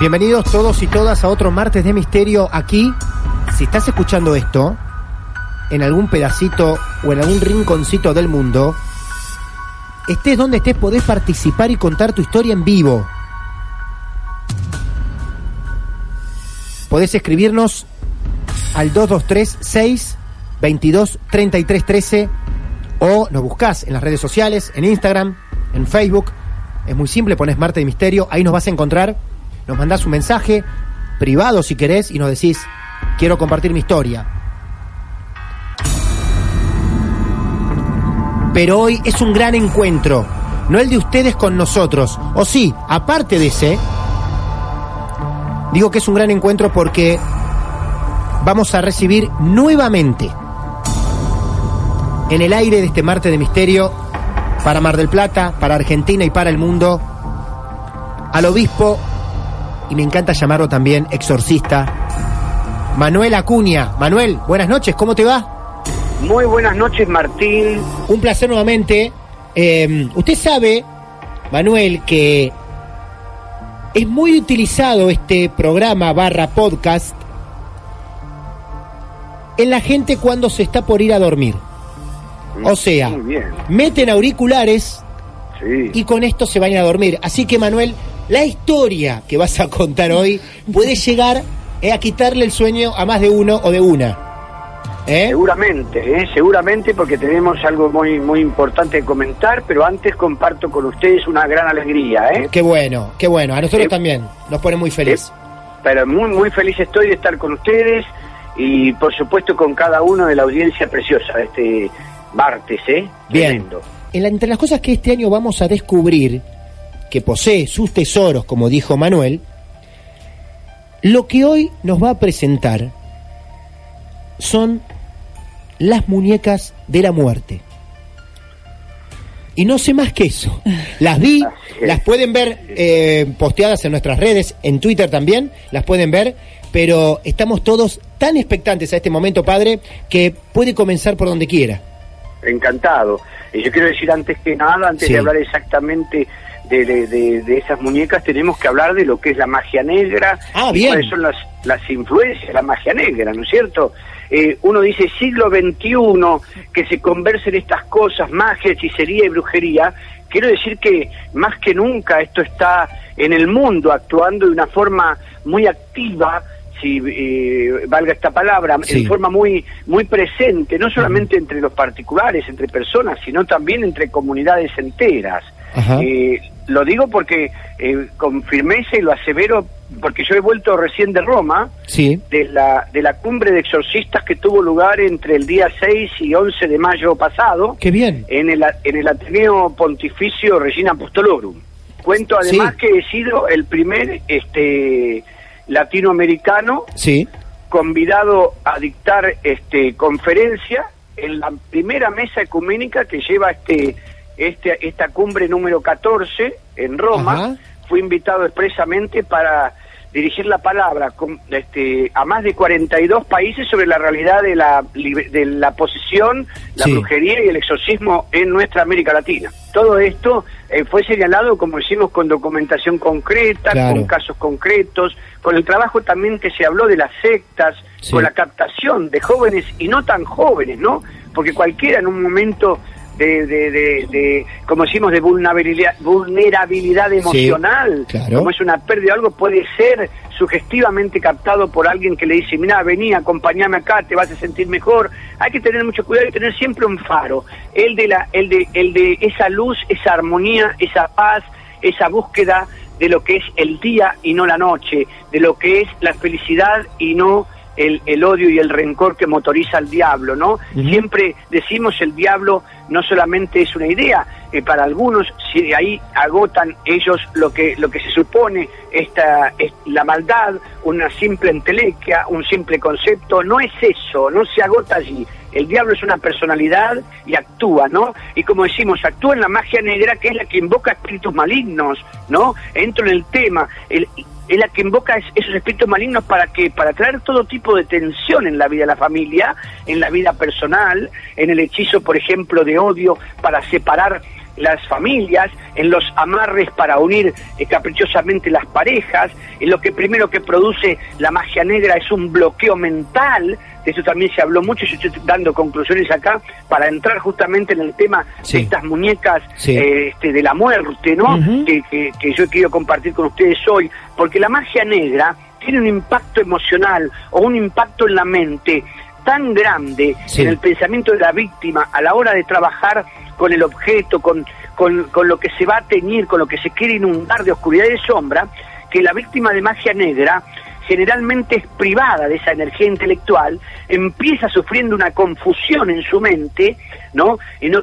Bienvenidos todos y todas a otro martes de misterio aquí. Si estás escuchando esto, en algún pedacito o en algún rinconcito del mundo, estés donde estés, podés participar y contar tu historia en vivo. Podés escribirnos al 223 6 22 33 13 o nos buscás en las redes sociales, en Instagram, en Facebook. Es muy simple, pones Marte de Misterio, ahí nos vas a encontrar. Nos mandás un mensaje privado si querés y nos decís, quiero compartir mi historia. Pero hoy es un gran encuentro, no el de ustedes con nosotros. O sí, aparte de ese, digo que es un gran encuentro porque vamos a recibir nuevamente en el aire de este martes de misterio para Mar del Plata, para Argentina y para el mundo al obispo, y me encanta llamarlo también exorcista, Manuel Acuña. Manuel, buenas noches, ¿cómo te va? Muy buenas noches, Martín. Un placer nuevamente. Eh, usted sabe, Manuel, que es muy utilizado este programa barra podcast en la gente cuando se está por ir a dormir. O sea, meten auriculares Sí. y con esto se van a dormir. Así que Manuel, la historia que vas a contar hoy puede llegar eh, a quitarle el sueño a más de uno o de una. ¿Eh? Seguramente, ¿eh? seguramente porque tenemos algo muy muy importante que comentar, pero antes comparto con ustedes una gran alegría, ¿eh? Qué bueno, qué bueno. A nosotros Eh, también nos pone muy feliz. Pero muy muy feliz estoy de estar con ustedes y por supuesto con cada uno de la audiencia preciosa de este martes, ¿eh? Bien. Tremendo. En la- entre las cosas que este año vamos a descubrir, que posee sus tesoros, como dijo Manuel, lo que hoy nos va a presentar son las muñecas de la muerte. Y no sé más que eso. Las vi, las pueden ver eh, posteadas en nuestras redes, en Twitter también, las pueden ver, pero estamos todos tan expectantes a este momento, padre, que puede comenzar por donde quiera. Encantado. Y yo quiero decir antes que nada, antes Sí. de hablar exactamente de, de- de- de esas muñecas, tenemos que hablar de lo que es la magia negra, Ah, y bien. cuáles son las, las influencias de la magia negra, ¿no es cierto? Eh, uno dice siglo XXI, que se conversen estas cosas, magia, hechicería y brujería. Quiero decir que más que nunca esto está en el mundo actuando de una forma muy activa, si eh, valga esta palabra, Sí. en forma muy muy presente, no solamente entre los particulares, entre personas, sino también entre comunidades enteras. Eh, lo digo porque eh, con firmeza y lo asevero, porque yo he vuelto recién de Roma, Sí. de la, de la cumbre de exorcistas que tuvo lugar entre el día 6 y 11 de mayo pasado Qué bien. en el, en el Ateneo Pontificio Regina Apostolorum. Cuento además Sí. que he sido el primer este latinoamericano Sí. convidado a dictar este conferencia en la primera mesa ecuménica que lleva este, este esta cumbre número 14 en Roma. Ajá. Fui invitado expresamente para dirigir la palabra con, este, a más de 42 países sobre la realidad de la, de la posesión, la Sí. brujería y el exorcismo en nuestra América Latina. Todo esto eh, fue señalado, como decimos, con documentación concreta, Claro. con casos concretos, con el trabajo también que se habló de las sectas, Sí. con la captación de jóvenes y no tan jóvenes, ¿no? Porque cualquiera en un momento de, de, de, de, como decimos, de vulnerabilidad, vulnerabilidad emocional, claro. como es una pérdida o algo, puede ser sugestivamente captado por alguien que le dice, mira, vení, acompáñame acá, te vas a sentir mejor. Hay que tener mucho cuidado y tener siempre un faro, el de, la, el de, el de esa luz, esa armonía, esa paz, esa búsqueda de lo que es el día y no la noche, de lo que es la felicidad y no el, el odio y el rencor que motoriza al diablo, ¿no? Siempre decimos el diablo no solamente es una idea, eh, para algunos si de ahí agotan ellos lo que lo que se supone esta es la maldad, una simple entelequia, un simple concepto, no es eso, no se agota allí. El diablo es una personalidad y actúa, ¿no? Y como decimos, actúa en la magia negra, que es la que invoca espíritus malignos, ¿no? Entro en el tema, el- es la que invoca es- esos espíritus malignos para que para traer todo tipo de tensión en la vida de la familia, en la vida personal, en el hechizo, por ejemplo, de odio para separar las familias, en los amarres para unir eh, caprichosamente las parejas, en lo que primero que produce la magia negra es un bloqueo mental, de eso también se habló mucho, yo estoy dando conclusiones acá para entrar justamente en el tema Sí. de estas muñecas Sí. eh, este, de la muerte, ¿no? Que, que- que yo he querido compartir con ustedes hoy, porque la magia negra tiene un impacto emocional o un impacto en la mente tan grande Sí. en el pensamiento de la víctima a la hora de trabajar con el objeto, con, con, con lo que se va a teñir, con lo que se quiere inundar de oscuridad y de sombra, que la víctima de magia negra generalmente es privada de esa energía intelectual, empieza sufriendo una confusión en su mente, ¿no? Y no-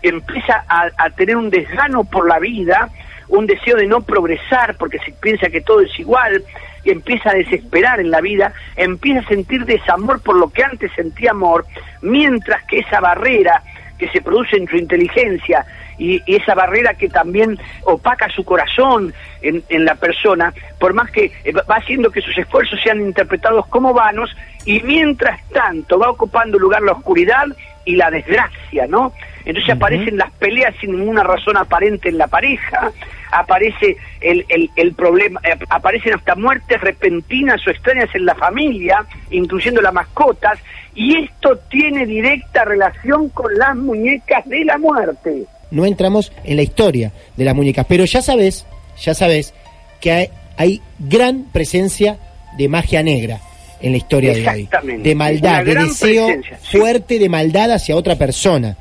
empieza a, a tener un desgano por la vida, un deseo de no progresar porque se piensa que todo es igual, y empieza a desesperar en la vida, empieza a sentir desamor por lo que antes sentía amor, mientras que esa barrera que se produce en su inteligencia y, y esa barrera que también opaca su corazón en, en la persona, por más que eh, va haciendo que sus esfuerzos sean interpretados como vanos, y mientras tanto va ocupando lugar la oscuridad y la desgracia, ¿no? Entonces aparecen las peleas sin ninguna razón aparente en la pareja, aparece el, el, el problema, eh, aparecen hasta muertes repentinas o extrañas en la familia, incluyendo las mascotas, y esto tiene directa relación con las muñecas de la muerte. no entramos en la historia de las muñecas, pero ya sabes, ya sabes que hay, hay gran presencia de magia negra en la historia de hoy, de maldad, de deseo presencia, fuerte de maldad hacia otra persona,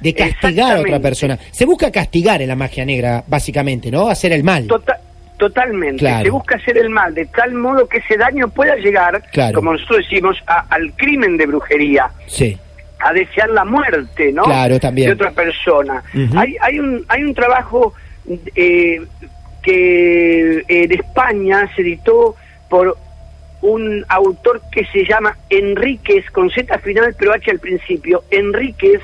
de castigar a otra persona. Se busca castigar en la magia negra, básicamente, ¿no? Hacer el mal. Tota- totalmente. Claro. Se busca hacer el mal de tal modo que ese daño pueda llegar, Claro. como nosotros decimos, a- al crimen de brujería. Sí, a desear la muerte, ¿no? Claro, también. De otra persona. Hay, hay, un, hay un trabajo eh, que en España se editó por un autor que se llama Enríquez, con Z final pero H al principio, Enríquez,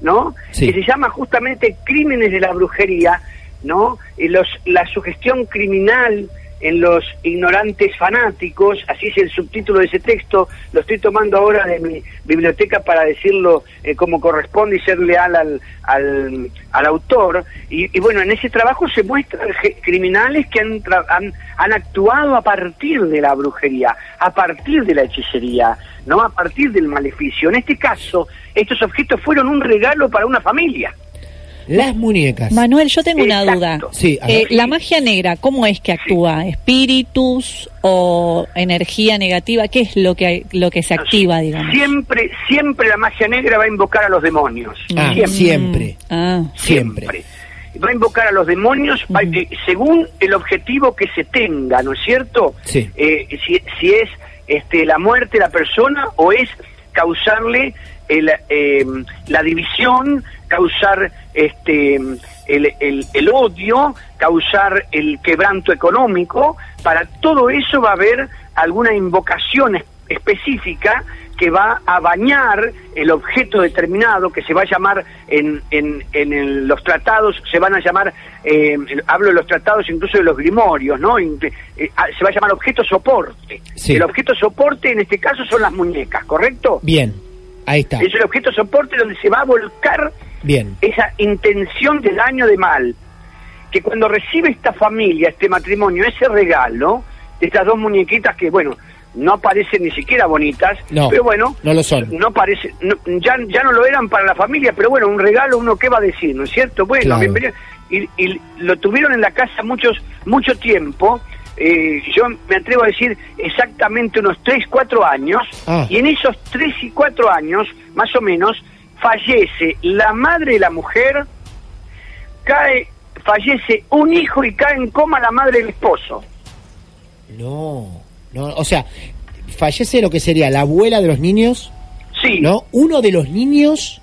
¿no? Sí. Que se llama justamente Crímenes de la Brujería, ¿no? Y los, la sugestión criminal en los ignorantes fanáticos, así es el subtítulo de ese texto, lo estoy tomando ahora de mi biblioteca para decirlo eh, como corresponde y ser leal al, al, autor. Y, y bueno, en ese trabajo se muestran criminales que han, han, han actuado a partir de la brujería, a partir de la hechicería, no a partir del maleficio. En este caso, estos objetos fueron un regalo para una familia. Las muñecas. Manuel, yo tengo una duda. Sí, Eh, la magia negra, ¿cómo es que actúa? ¿Espíritus o energía negativa? ¿Qué es lo que lo que se activa, digamos? Siempre, siempre la magia negra va a invocar a los demonios. Ah, siempre. siempre. Ah, Siempre. Va a invocar a los demonios va- eh, según el objetivo que se tenga, ¿no es cierto? Sí. Eh, si, si es este, la muerte de la persona o es causarle el, eh, la división, causar este el, el- el odio, causar el quebranto económico, para todo eso va a haber alguna invocación es- específica que va a bañar el objeto determinado que se va a llamar en, en, en el- los tratados, se van a llamar, eh, hablo de los tratados incluso de los grimorios, ¿no? Eh, ah, se va a llamar objeto soporte. Sí. El objeto soporte en este caso son las muñecas, ¿correcto? Bien, ahí está. Es el objeto soporte donde se va a volcar Bien. esa intención de daño de mal, que cuando recibe esta familia, este matrimonio, ese regalo, de estas dos muñequitas que, bueno, no parecen ni siquiera bonitas, No, pero bueno, no lo son. no parece, no- ya, ya no lo eran para la familia, pero bueno, un regalo uno qué va a decir, ¿no es cierto? Bueno, Claro. bienvenido. Y, y lo tuvieron en la casa muchos, mucho tiempo, eh, yo me atrevo a decir exactamente unos 3, 4 años, Ah. y en esos 3 y 4 años, más o menos, fallece la madre de la mujer, cae, fallece un hijo y cae en coma la madre del esposo. No, no, o sea, fallece lo que sería la abuela de los niños, Sí, ¿no? Uno de los niños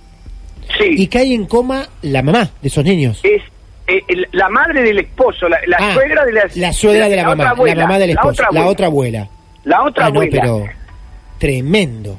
sí. y cae en coma la mamá de esos niños. es eh, el- la madre del esposo, la, la Ah, suegra de la, la suegra de la, otra mamá, abuela, la mamá del esposo, la otra la abuela, otra abuela. la otra Ah, no, abuela. pero tremendo.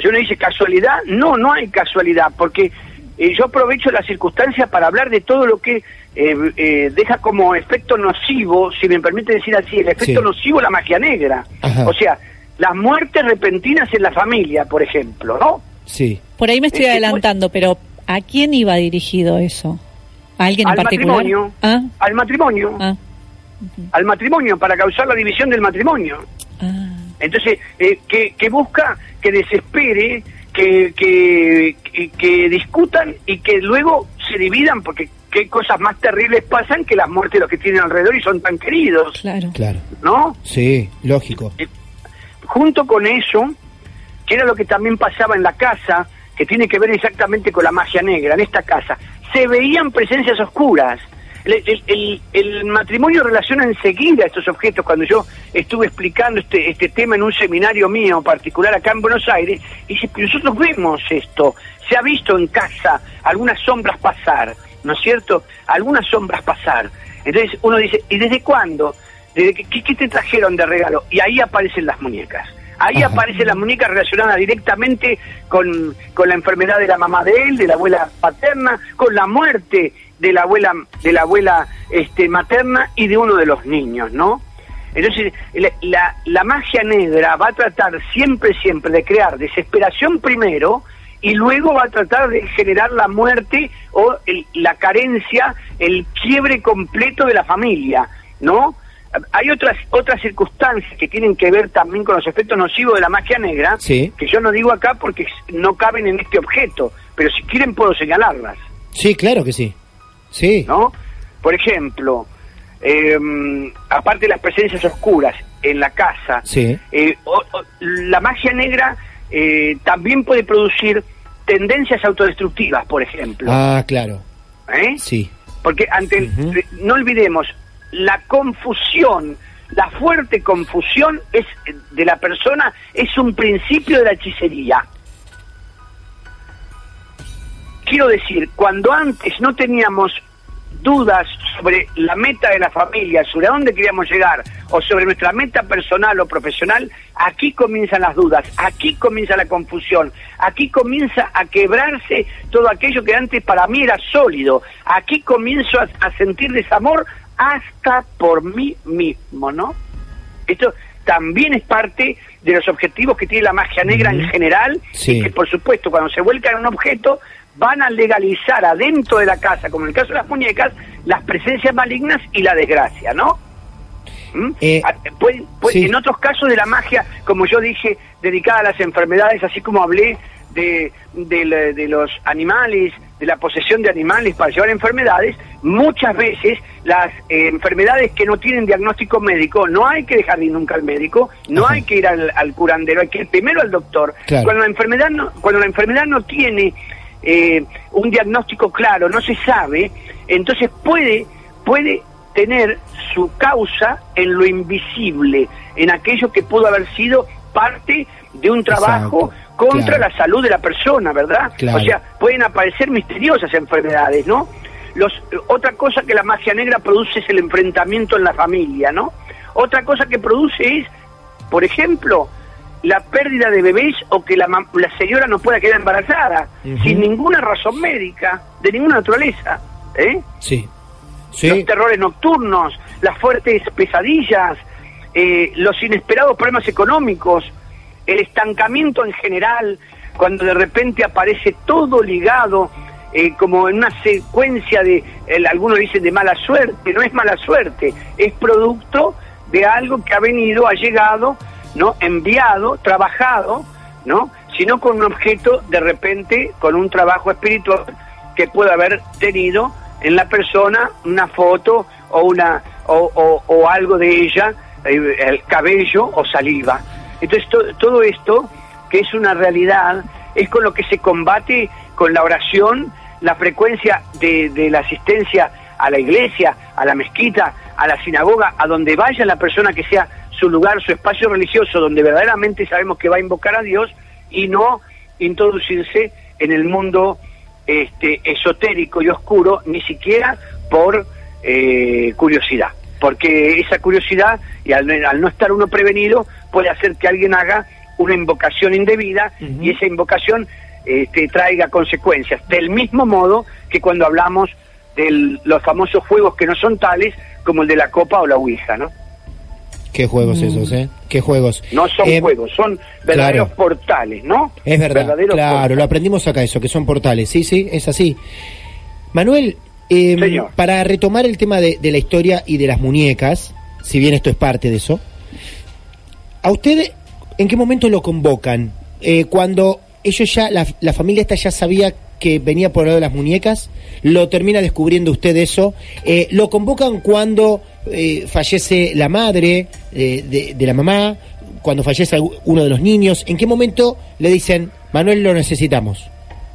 Si uno dice casualidad, no, no hay casualidad, porque eh, yo aprovecho la circunstancia para hablar de todo lo que eh, eh, deja como efecto nocivo, si me permite decir así, el efecto Sí. nocivo la magia negra. Ajá. O sea, las muertes repentinas en la familia, por ejemplo, ¿no? Sí. Por ahí me estoy Es que, adelantando, pero ¿a quién iba dirigido eso? ¿A alguien en Al particular? matrimonio, Ah, al matrimonio, ah, al matrimonio, para causar la división del matrimonio. ah. Entonces, eh, que, que busca, que desespere, que, que, que, que discutan y que luego se dividan, porque qué cosas más terribles pasan que las muertes de los que tienen alrededor y son tan queridos, Claro. Claro. ¿no? Sí, lógico. Junto con eso, que era lo que también pasaba en la casa, que tiene que ver exactamente con la magia negra, en esta casa, se veían presencias oscuras. El, matrimonio relaciona enseguida estos objetos. Cuando yo estuve explicando este, este tema en un seminario mío particular acá en Buenos Aires, y dice, "Pero nosotros vemos esto, se ha visto en casa algunas sombras pasar, ¿no es cierto? Algunas sombras pasar. Entonces uno dice, ¿y desde cuándo? ¿Desde qué, qué te trajeron de regalo? Y ahí aparecen las muñecas. Ahí Ajá. aparece la muñeca relacionada directamente con, con la enfermedad de la mamá de él, de la abuela paterna, con la muerte de la abuela, de la abuela este, materna y de uno de los niños, ¿no? Entonces, la, la- la magia negra va a tratar siempre, siempre de crear desesperación primero y luego va a tratar de generar la muerte o el- la carencia, el quiebre completo de la familia, ¿no? Hay otras otras circunstancias que tienen que ver también con los efectos nocivos de la magia negra, Sí. que yo no digo acá porque no caben en este objeto, pero si quieren puedo señalarlas. Sí, claro que sí. Sí. ¿no? Por ejemplo, eh, aparte de las presencias oscuras en la casa, Sí. eh, o- o- la magia negra eh, también puede producir tendencias autodestructivas, por ejemplo. Ah, claro. ¿eh? Sí. Porque ante no olvidemos, la confusión, la fuerte confusión es de la persona es un principio de la hechicería. Quiero decir, cuando antes no teníamos dudas sobre la meta de la familia, sobre a dónde queríamos llegar, o sobre nuestra meta personal o profesional, aquí comienzan las dudas, aquí comienza la confusión, aquí comienza a quebrarse todo aquello que antes para mí era sólido, aquí comienzo a, a sentir desamor hasta por mí mismo, ¿no? Esto también es parte de los objetivos que tiene la magia negra en general, Sí. y que por supuesto cuando se vuelca en un objeto van a legalizar adentro de la casa, como en el caso de las muñecas, las presencias malignas y la desgracia, ¿no? ¿Mm? Eh, Ah, puede- puede- sí. En otros casos de la magia, como yo dije, dedicada a las enfermedades, así como hablé de, de de los animales, de la posesión de animales para llevar enfermedades, muchas veces las eh, enfermedades que no tienen diagnóstico médico, no hay que dejar de ir nunca al médico, no Ajá. hay que ir al, al curandero, hay que ir primero al doctor. Claro. Cuando la enfermedad no, cuando la enfermedad no tiene eh, un diagnóstico claro, no se sabe, entonces puede, puede tener su causa en lo invisible, en aquello que pudo haber sido parte de un trabajo Exacto, contra claro. la salud de la persona, ¿verdad? Claro. O sea, pueden aparecer misteriosas enfermedades, ¿no? Los, otra cosa que la magia negra produce es el enfrentamiento en la familia, ¿no? Otra cosa que produce es, por ejemplo, la pérdida de bebés o que la, la señora no pueda quedar embarazada, sin ninguna razón médica, de ninguna naturaleza. ¿eh? Sí. Los Sí. terrores nocturnos, las fuertes pesadillas, eh, los inesperados problemas económicos, el estancamiento en general, cuando de repente aparece todo ligado eh, como en una secuencia de, el- algunos dicen de mala suerte, no es mala suerte, es producto de algo que ha venido, ha llegado, ¿no? Enviado, trabajado, ¿no? Sino con un objeto, de repente, con un trabajo espiritual que puede haber tenido en la persona una foto o una o, o- algo de ella, eh, el cabello o saliva. Entonces to- todo esto, que es una realidad, es con lo que se combate con la oración, la frecuencia de, de la asistencia a la iglesia, a la mezquita, a la sinagoga, a donde vaya la persona que sea su lugar, su espacio religioso, donde verdaderamente sabemos que va a invocar a Dios y no introducirse en el mundo este, esotérico y oscuro, ni siquiera por eh, curiosidad. Porque esa curiosidad, y al, al no estar uno prevenido, puede hacer que alguien haga una invocación indebida y esa invocación este, traiga consecuencias. Del mismo modo que cuando hablamos de los famosos juegos que no son tales, como el de la copa o la ouija, ¿no? Qué juegos esos, ¿eh? Qué juegos. No son Eh, juegos, son verdaderos claro. portales, ¿no? Es verdad, Verdaderos claro, portales. lo aprendimos acá eso, que son portales, sí, sí, es así. Manuel, eh, Señor. para retomar el tema de, de la historia y de las muñecas, si bien esto es parte de eso, ¿a usted en qué momento lo convocan? Eh, cuando ellos ya, la, la familia esta ya sabía que venía por el lado de las muñecas, lo termina descubriendo usted eso, eh, lo convocan cuando eh, fallece la madre eh, de, de la mamá, cuando fallece uno de los niños, ¿en qué momento le dicen, Manuel, lo necesitamos?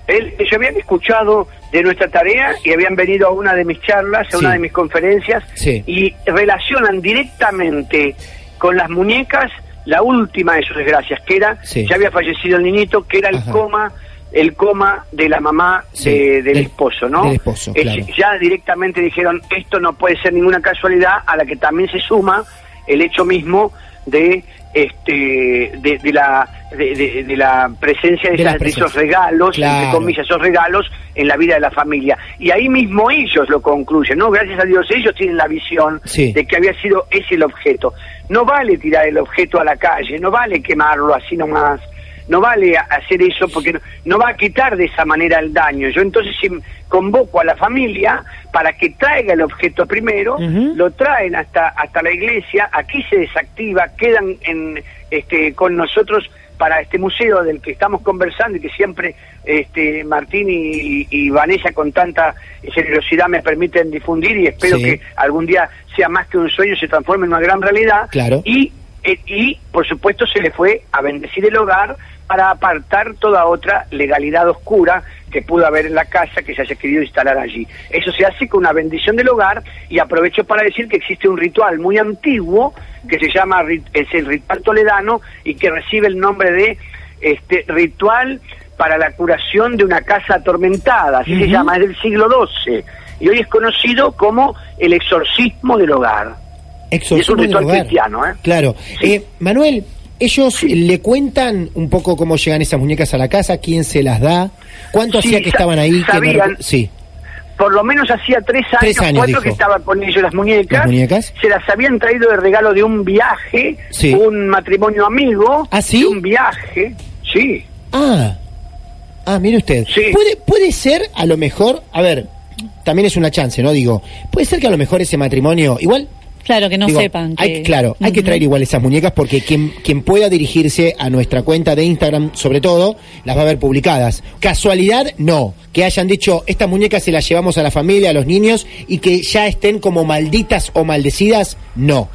Él, ellos habían escuchado de nuestra tarea y habían venido a una de mis charlas, a Sí. una de mis conferencias, Sí. y relacionan directamente con las muñecas la última de sus desgracias, que era, Sí. ya había fallecido el niñito, que era el Ajá. coma, el coma de la mamá de- del, del- esposo, ¿no? del esposo, claro. Ya directamente dijeron, esto no puede ser ninguna casualidad, a la que también se suma el hecho mismo de este de, de la de, de- de la presencia de, esas- de esos regalos Claro. entre comillas esos regalos en la vida de la familia. Y ahí mismo ellos lo concluyen no gracias a Dios ellos tienen la visión Sí. de que había sido ese el objeto. No vale tirar el objeto a la calle no vale quemarlo así nomás no vale hacer eso porque no, no va a quitar de esa manera el daño. Yo entonces convoco a la familia para que traiga el objeto primero, lo traen hasta hasta la iglesia, aquí se desactiva, quedan en este con nosotros para este museo del que estamos conversando y que siempre este Martín y, y Vanessa con tanta generosidad me permiten difundir y espero Sí. que algún día sea más que un sueño, se transforme en una gran realidad. Claro. Y y por supuesto se le fue a bendecir el hogar para apartar toda otra legalidad oscura que pudo haber en la casa que se haya querido instalar allí. Eso se hace con una bendición del hogar y aprovecho para decir que existe un ritual muy antiguo que se llama es el ritual toledano y que recibe el nombre de este ritual para la curación de una casa atormentada, así se llama, es del siglo XII y hoy es conocido como el exorcismo del hogar. Exorcismo es un ritual cristiano, ¿eh? Claro. Eh, Manuel, ellos le cuentan un poco cómo llegan esas muñecas a la casa, quién se las da, cuánto Sí, hacía que estaban ahí. sabían. sí. por lo menos hacía tres años, Tres años, cuatro dijo. que estaban con ellos las muñecas. ¿Las muñecas? Se las habían traído de regalo de un viaje, Sí. un matrimonio amigo. ¿Ah, sí? De un viaje, sí. Ah, ah, mire usted. Sí. Puede, puede ser, a lo mejor, a ver, también es una chance, ¿no? Digo, puede ser que a lo mejor ese matrimonio, igual Claro, que no Digo, sepan. Que... hay- claro, hay que traer igual esas muñecas porque quien, quien pueda dirigirse a nuestra cuenta de Instagram, sobre todo, las va a ver publicadas. Casualidad, no. Que hayan dicho, estas muñecas se las llevamos a la familia, a los niños, y que ya estén como malditas o maldecidas, no.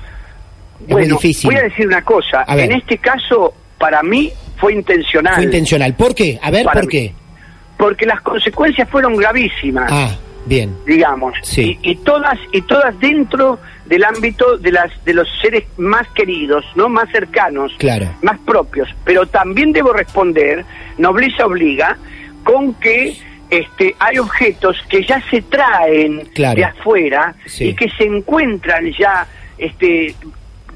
Es muy bueno, difícil. voy a decir una cosa. A ver. En este caso, para mí, fue intencional. Fue intencional. ¿Por qué? A ver, Para ¿por mí. qué? Porque las consecuencias fueron gravísimas. Ah, bien. digamos Sí. y, y todas y todas dentro del ámbito de las de los seres más queridos no más cercanos Claro. más propios pero también debo responder nobleza obliga con que este hay objetos que ya se traen Claro. de afuera Sí. y que se encuentran ya este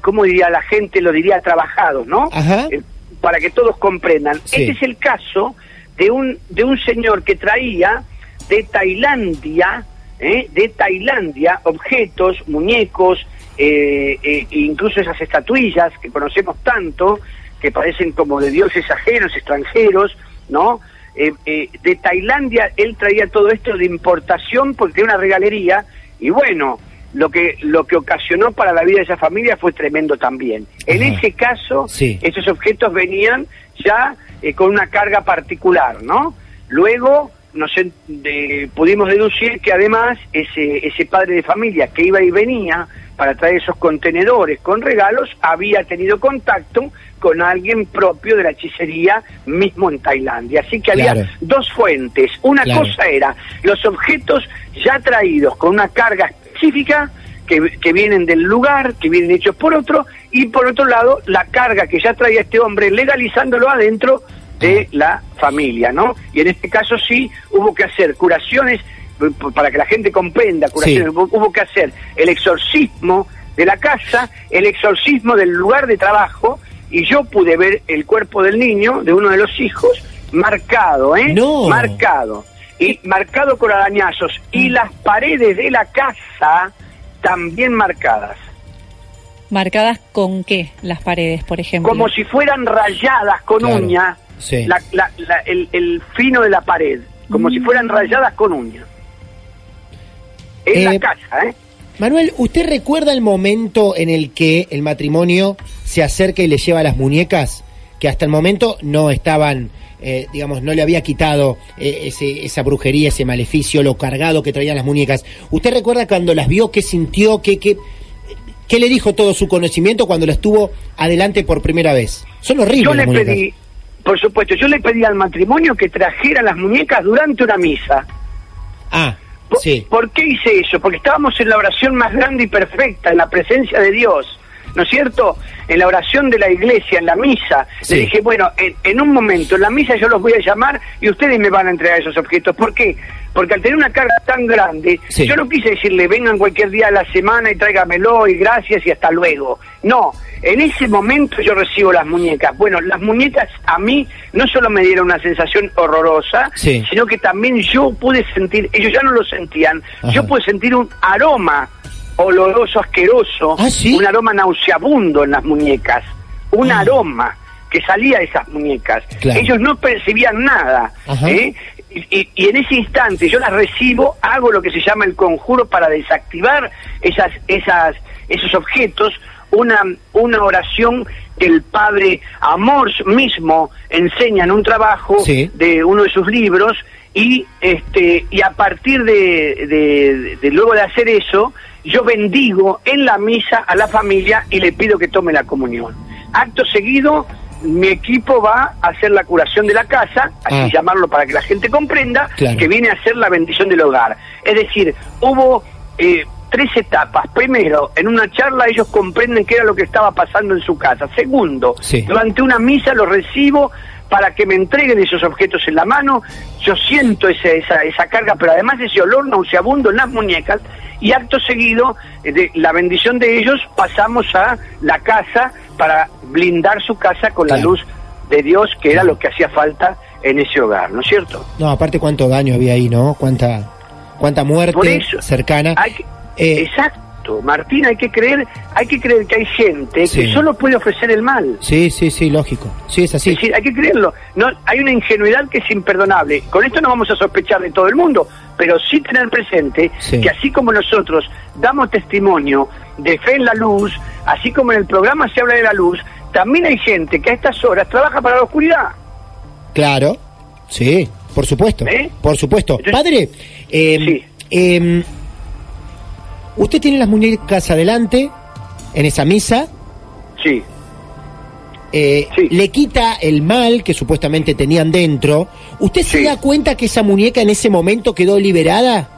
cómo diría la gente lo diría trabajados no Ajá. Eh, para que todos comprendan. Sí. Este es el caso de un, de un señor que traía de Tailandia, ¿eh? de Tailandia, objetos, muñecos, eh, eh, incluso esas estatuillas que conocemos tanto, que parecen como de dioses ajenos, extranjeros, ¿no? De Tailandia él traía todo esto de importación porque era una regalería y bueno, lo que lo que ocasionó para la vida de esa familia fue tremendo también. En Ajá. ese caso, Sí. esos objetos venían ya eh, con una carga particular, ¿no? Luego nos de- pudimos deducir que además ese, ese padre de familia que iba y venía para traer esos contenedores con regalos había tenido contacto con alguien propio de la hechicería mismo en Tailandia. Así que había Claro. dos fuentes. Una Claro. cosa era los objetos ya traídos con una carga específica que, que vienen del lugar, que vienen hechos por otro, y por otro lado la carga que ya traía este hombre legalizándolo adentro de la familia, ¿no? Y en este caso sí hubo que hacer curaciones, p- para que la gente comprenda, curaciones, Sí. hubo, hubo que hacer el exorcismo de la casa, el exorcismo del lugar de trabajo, y yo pude ver el cuerpo del niño, de uno de los hijos, marcado, ¿eh? No. Marcado. Y marcado con arañazos. Y Mm. las paredes de la casa también marcadas. ¿Marcadas con qué las paredes, por ejemplo? Como si fueran rayadas con Claro. uña Sí. la- la- la- el, el fino de la pared. Como si fueran rayadas con uña. En Eh, la casa, ¿eh? Manuel, ¿usted recuerda el momento en el que el matrimonio se acerca y le lleva las muñecas? Que hasta el momento no estaban, eh, digamos, no le había quitado eh, ese, esa brujería, ese maleficio, lo cargado que traían las muñecas. ¿Usted recuerda cuando las vio, qué sintió, qué, qué, qué le dijo todo su conocimiento cuando las tuvo adelante por primera vez? Son horribles Yo le pedí, por supuesto, yo le pedí al matrimonio que trajera las muñecas durante una misa. Ah, ¿Por, sí. ¿Por qué hice eso? Porque estábamos en la oración más grande y perfecta, en la presencia de Dios, ¿no es cierto? En la oración de la iglesia, en la misa. Sí. Le dije, bueno, en, en un momento, en la misa yo los voy a llamar y ustedes me van a entregar esos objetos. ¿Por qué? Porque al tener una carga tan grande, Sí. yo no quise decirle, vengan cualquier día de la semana y tráigamelo y gracias y hasta luego. No, en ese momento yo recibo las muñecas. Bueno, las muñecas a mí no solo me dieron una sensación horrorosa, Sí. sino que también yo pude sentir, ellos ya no lo sentían, Ajá. yo pude sentir un aroma oloroso, asqueroso, ¿Ah, sí? un aroma nauseabundo en las muñecas, un Ah. aroma que salía de esas muñecas. Claro. Ellos no percibían nada. ¿eh? Y, y- y en ese instante yo las recibo, hago lo que se llama el conjuro para desactivar esas, esas, esos objetos, una, una oración que el padre Amor mismo enseña en un trabajo Sí. de uno de sus libros y este y a partir de, de- de luego de hacer eso yo bendigo en la misa a la familia y le pido que tome la comunión acto seguido mi equipo va a hacer la curación de la casa así Ah. llamarlo para que la gente comprenda Claro. que viene a hacer la bendición del hogar es decir hubo eh, tres etapas. Primero, en una charla ellos comprenden qué era lo que estaba pasando en su casa. Segundo, Sí. durante una misa los recibo para que me entreguen esos objetos en la mano. Yo siento esa, esa carga, pero además ese olor nauseabundo en las muñecas. Y acto seguido, eh, de la bendición de ellos, pasamos a la casa para blindar su casa con la luz de Dios, que era lo que hacía falta en ese hogar, ¿no es cierto? No, aparte cuánto daño había ahí, ¿no? Cuánta, cuánta muerte cercana. hay que- Eh, exacto, Martín, hay que creer, hay que creer que hay gente Sí. que solo puede ofrecer el mal. Sí, sí, sí, lógico. Sí, es así. Es decir, hay que creerlo. No, hay una ingenuidad que es imperdonable. Con esto no vamos a sospechar de todo el mundo, pero sí tener presente Sí. que así como nosotros damos testimonio de fe en la luz, así como en el programa se habla de la luz, también hay gente que a estas horas trabaja para la oscuridad. Claro, sí, por supuesto, ¿Eh? por supuesto. Entonces- Padre, eh, Sí. eh, usted tiene las muñecas adelante en esa misa, Sí. eh, Sí. le quita el mal que supuestamente tenían dentro. ¿Usted se da cuenta que esa muñeca en ese momento quedó liberada?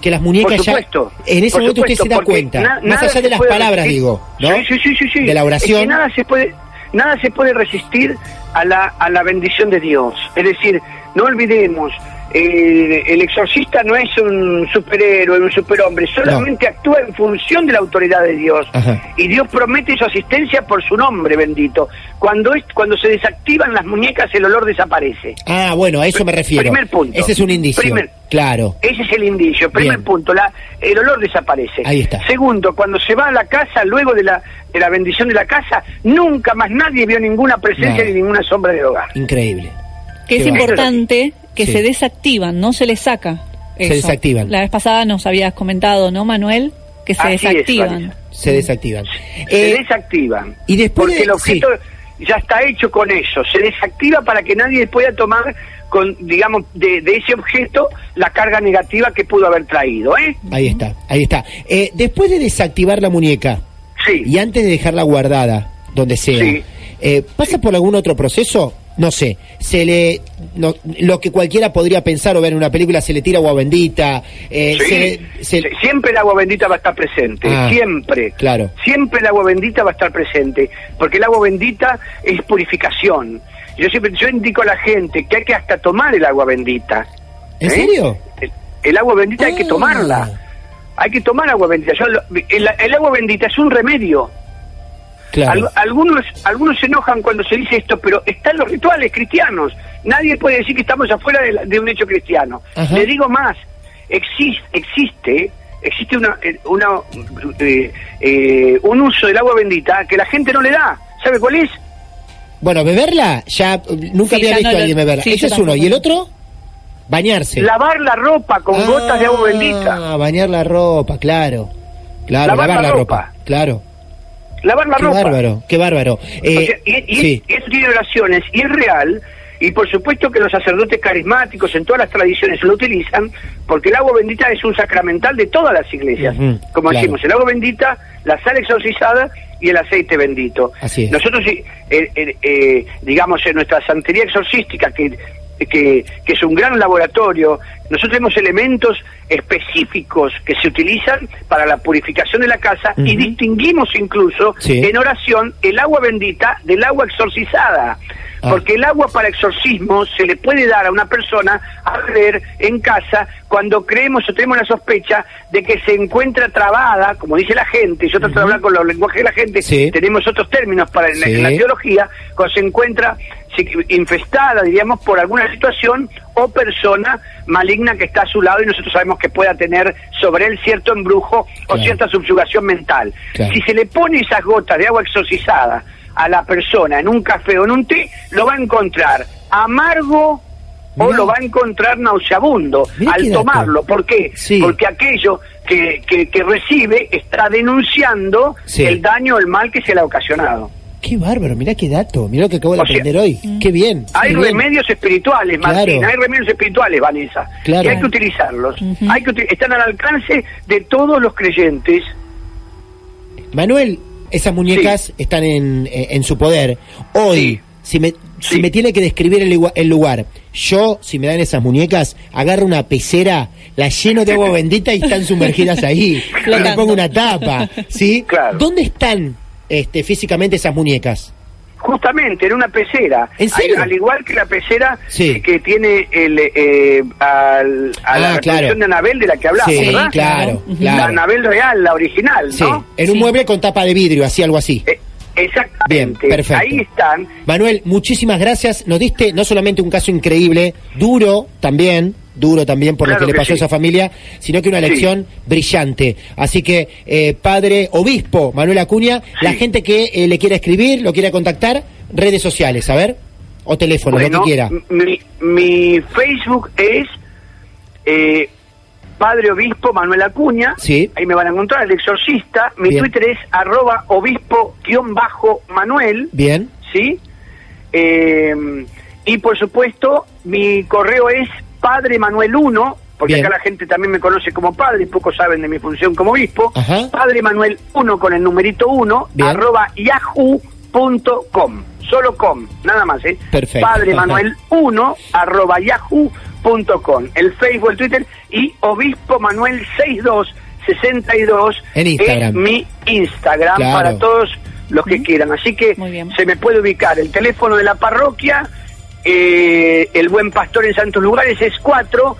Que las muñecas Por ya... supuesto. En ese por momento usted se da cuenta, na- más allá de las palabras, resistir. digo, ¿no? Sí, sí, sí, sí, sí. De la Es oración. que nada se puede, nada se puede resistir a la, a la bendición de Dios. Es decir, no olvidemos, eh, el exorcista no es un superhéroe, un superhombre, solamente actúa en función de la autoridad de Dios. Ajá. Y Dios promete su asistencia por su nombre bendito. Cuando, es, cuando se desactivan las muñecas, el olor desaparece. Ah, bueno, a eso me refiero. Primer punto. Ese es un indicio. Primer- Claro. Ese es el indicio. Primer Bien. punto, la, el olor desaparece. Ahí está. Segundo, cuando se va a la casa, luego de la, de la bendición de la casa, nunca más nadie vio ninguna presencia ni ninguna sombra del hogar. Increíble. Que es importante que Sí. se desactivan, no se les saca. Se desactivan. La vez pasada nos habías comentado, ¿no, Manuel? Que se Así es, desactivan. Se desactivan. se Eh, desactivan. y después Porque de- el objeto ya está hecho con eso. Se desactiva para que nadie pueda tomar con, digamos, de, de ese objeto la carga negativa que pudo haber traído, ¿eh? ahí está, ahí está. Eh, después de desactivar la muñeca Sí. y antes de dejarla guardada, donde sea, Sí. eh, ¿pasa por algún otro proceso? No sé, se le no, lo que cualquiera podría pensar o ver en una película se le tira agua bendita, eh, Sí, se- siempre el agua bendita va a estar presente, Ah, siempre. claro. Siempre el agua bendita va a estar presente, porque el agua bendita es purificación. Yo siempre yo indico a la gente que hay que hasta tomar el agua bendita. ¿En ¿eh? serio? El, el agua bendita hay que Ah. tomarla. Hay que tomar agua bendita. Yo el agua bendita es un remedio. Claro. Al- algunos, algunos se enojan cuando se dice esto, pero están los rituales cristianos. Nadie puede decir que estamos afuera de, la- de un hecho cristiano. Ajá. Le digo más, existe, existe, existe una, eh, una, eh, eh, un uso del agua bendita que la gente no le da. ¿Sabe cuál es? Bueno, beberla, ya eh, nunca Sí, había ya visto no a alguien beberla. sí, Ese es uno. ¿Y el otro? Bañarse. Lavar la ropa con gotas de agua bendita. Ah, bañar la ropa, claro. Claro, Lavar lavar, la la ropa. ropa. Claro. Lavar la qué ropa. bárbaro, qué bárbaro. Eh, O sea, y, y sí. eso tiene oraciones y es real. Y por supuesto que los sacerdotes carismáticos en todas las tradiciones lo utilizan, porque el agua bendita es un sacramental de todas las iglesias. Como claro. decimos, el agua bendita, la sal exorcizada y el aceite bendito. Así es. Nosotros, eh, eh, eh, digamos, en nuestra santería exorcística, que, que, que es un gran laboratorio, nosotros tenemos elementos específicos que se utilizan para la purificación de la casa y distinguimos incluso Sí. en oración el agua bendita del agua exorcizada. Ah. Porque el agua para exorcismo se le puede dar a una persona a beber en casa cuando creemos o tenemos la sospecha de que se encuentra trabada, como dice la gente, yo trato de hablar con los lenguajes de la gente, Sí. tenemos otros términos para en, la- Sí. en la teología, cuando se encuentra infestada, diríamos, por alguna situación o persona maligna que está a su lado y nosotros sabemos que pueda tener sobre él cierto embrujo o cierta subyugación mental. Claro. Si se le pone esas gotas de agua exorcizada a la persona en un café o en un té, lo va a encontrar amargo o lo va a encontrar nauseabundo Mirá al tomarlo. ¿Por qué? Sí. Porque aquello que, que, que recibe está denunciando Sí. el daño o el mal que se le ha ocasionado. Qué bárbaro, mirá qué dato, mirá lo que acabo de O sea, aprender hoy. Qué bien. Hay qué bien. remedios espirituales, Claro. Martín, hay remedios espirituales, Vanessa. Claro. Y hay que utilizarlos. hay que están al alcance de todos los creyentes. Manuel, esas muñecas están en, eh, en su poder. Hoy, Sí. si, me, si Sí. me tiene que describir el, lugar, yo, si me dan esas muñecas, agarro una pecera, la lleno de agua bendita y están sumergidas ahí. Le pongo una tapa, ¿sí? Claro. ¿Dónde están este, físicamente esas muñecas? Justamente en una pecera. ¿En serio? Al, al igual que la pecera Sí. que tiene el, eh, al- a Ah, la reproducción claro. de Anabel de la que hablamos, sí, ¿verdad? claro. La Anabel real, la original, Sí, ¿no? en un Sí. mueble con tapa de vidrio, así, algo así. Eh, exactamente. Bien, perfecto. Ahí están. Manuel, muchísimas gracias. Nos diste no solamente un caso increíble, duro también, duro también por Claro lo que le pasó a esa familia, sino que una Sí. lección brillante. Así que, eh, padre obispo Manuel Acuña, la gente que eh, le quiera escribir, lo quiera contactar, redes sociales, a ver, o teléfono, lo que quiera. Mi, mi Facebook es eh, Padre Obispo Manuel Acuña. Sí. Ahí me van a encontrar, el exorcista. Mi Bien. Twitter es arroba obispo-manuel. Bien, ¿Sí? Y por supuesto, mi correo es Padre Manuel 1, porque Bien. acá la gente también me conoce como padre, pocos saben de mi función como obispo. Ajá. Padre Manuel 1 con el numerito 1, Bien. arroba yahoo.com. Solo com, nada más, ¿eh? Perfecto. Padre Manuel 1, arroba yahoo.com. El Facebook, el Twitter y Obispo Manuel 6262 En Instagram. es mi Instagram Claro. para todos los que quieran. Así que se me puede ubicar el teléfono de la parroquia, eh, el buen pastor en Santos Lugares es 4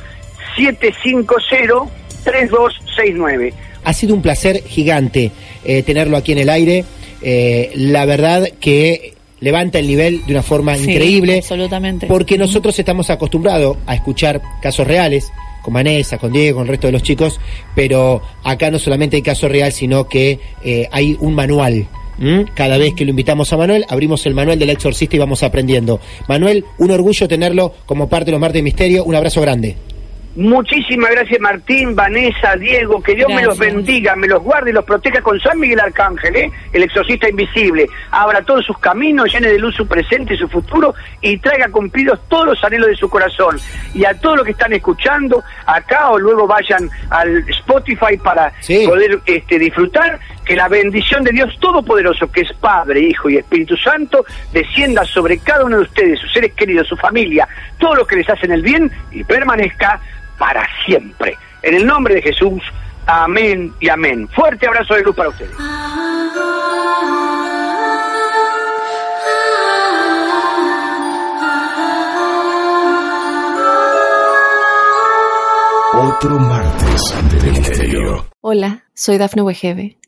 750 3269. Ha sido un placer gigante eh, tenerlo aquí en el aire. Eh, la verdad que levanta el nivel de una forma Sí, increíble. absolutamente. Porque nosotros estamos acostumbrados a escuchar casos reales, con Vanessa, con Diego, con el resto de los chicos, pero acá no solamente hay caso real, sino que eh, hay un manual. ¿M? Cada vez que lo invitamos a Manuel, abrimos el manual del exorcista y vamos aprendiendo. Manuel, un orgullo tenerlo como parte de los Martes de Misterio. Un abrazo grande. Muchísimas gracias Martín, Vanessa, Diego, que Dios me los bendiga, me los guarde y los proteja con San Miguel Arcángel, ¿eh? el exorcista invisible. Abra todos sus caminos, llene de luz su presente y su futuro y traiga cumplidos todos los anhelos de su corazón. Y a todos los que están escuchando acá o luego vayan al Spotify para Sí. poder este, disfrutar, que la bendición de Dios Todopoderoso, que es Padre, Hijo y Espíritu Santo, descienda sobre cada uno de ustedes, sus seres queridos, su familia, todos los que les hacen el bien y permanezca para siempre. En el nombre de Jesús, amén y amén. Fuerte abrazo de luz para ustedes. Otro martes de misterio. Hola, soy Dafne Wegebe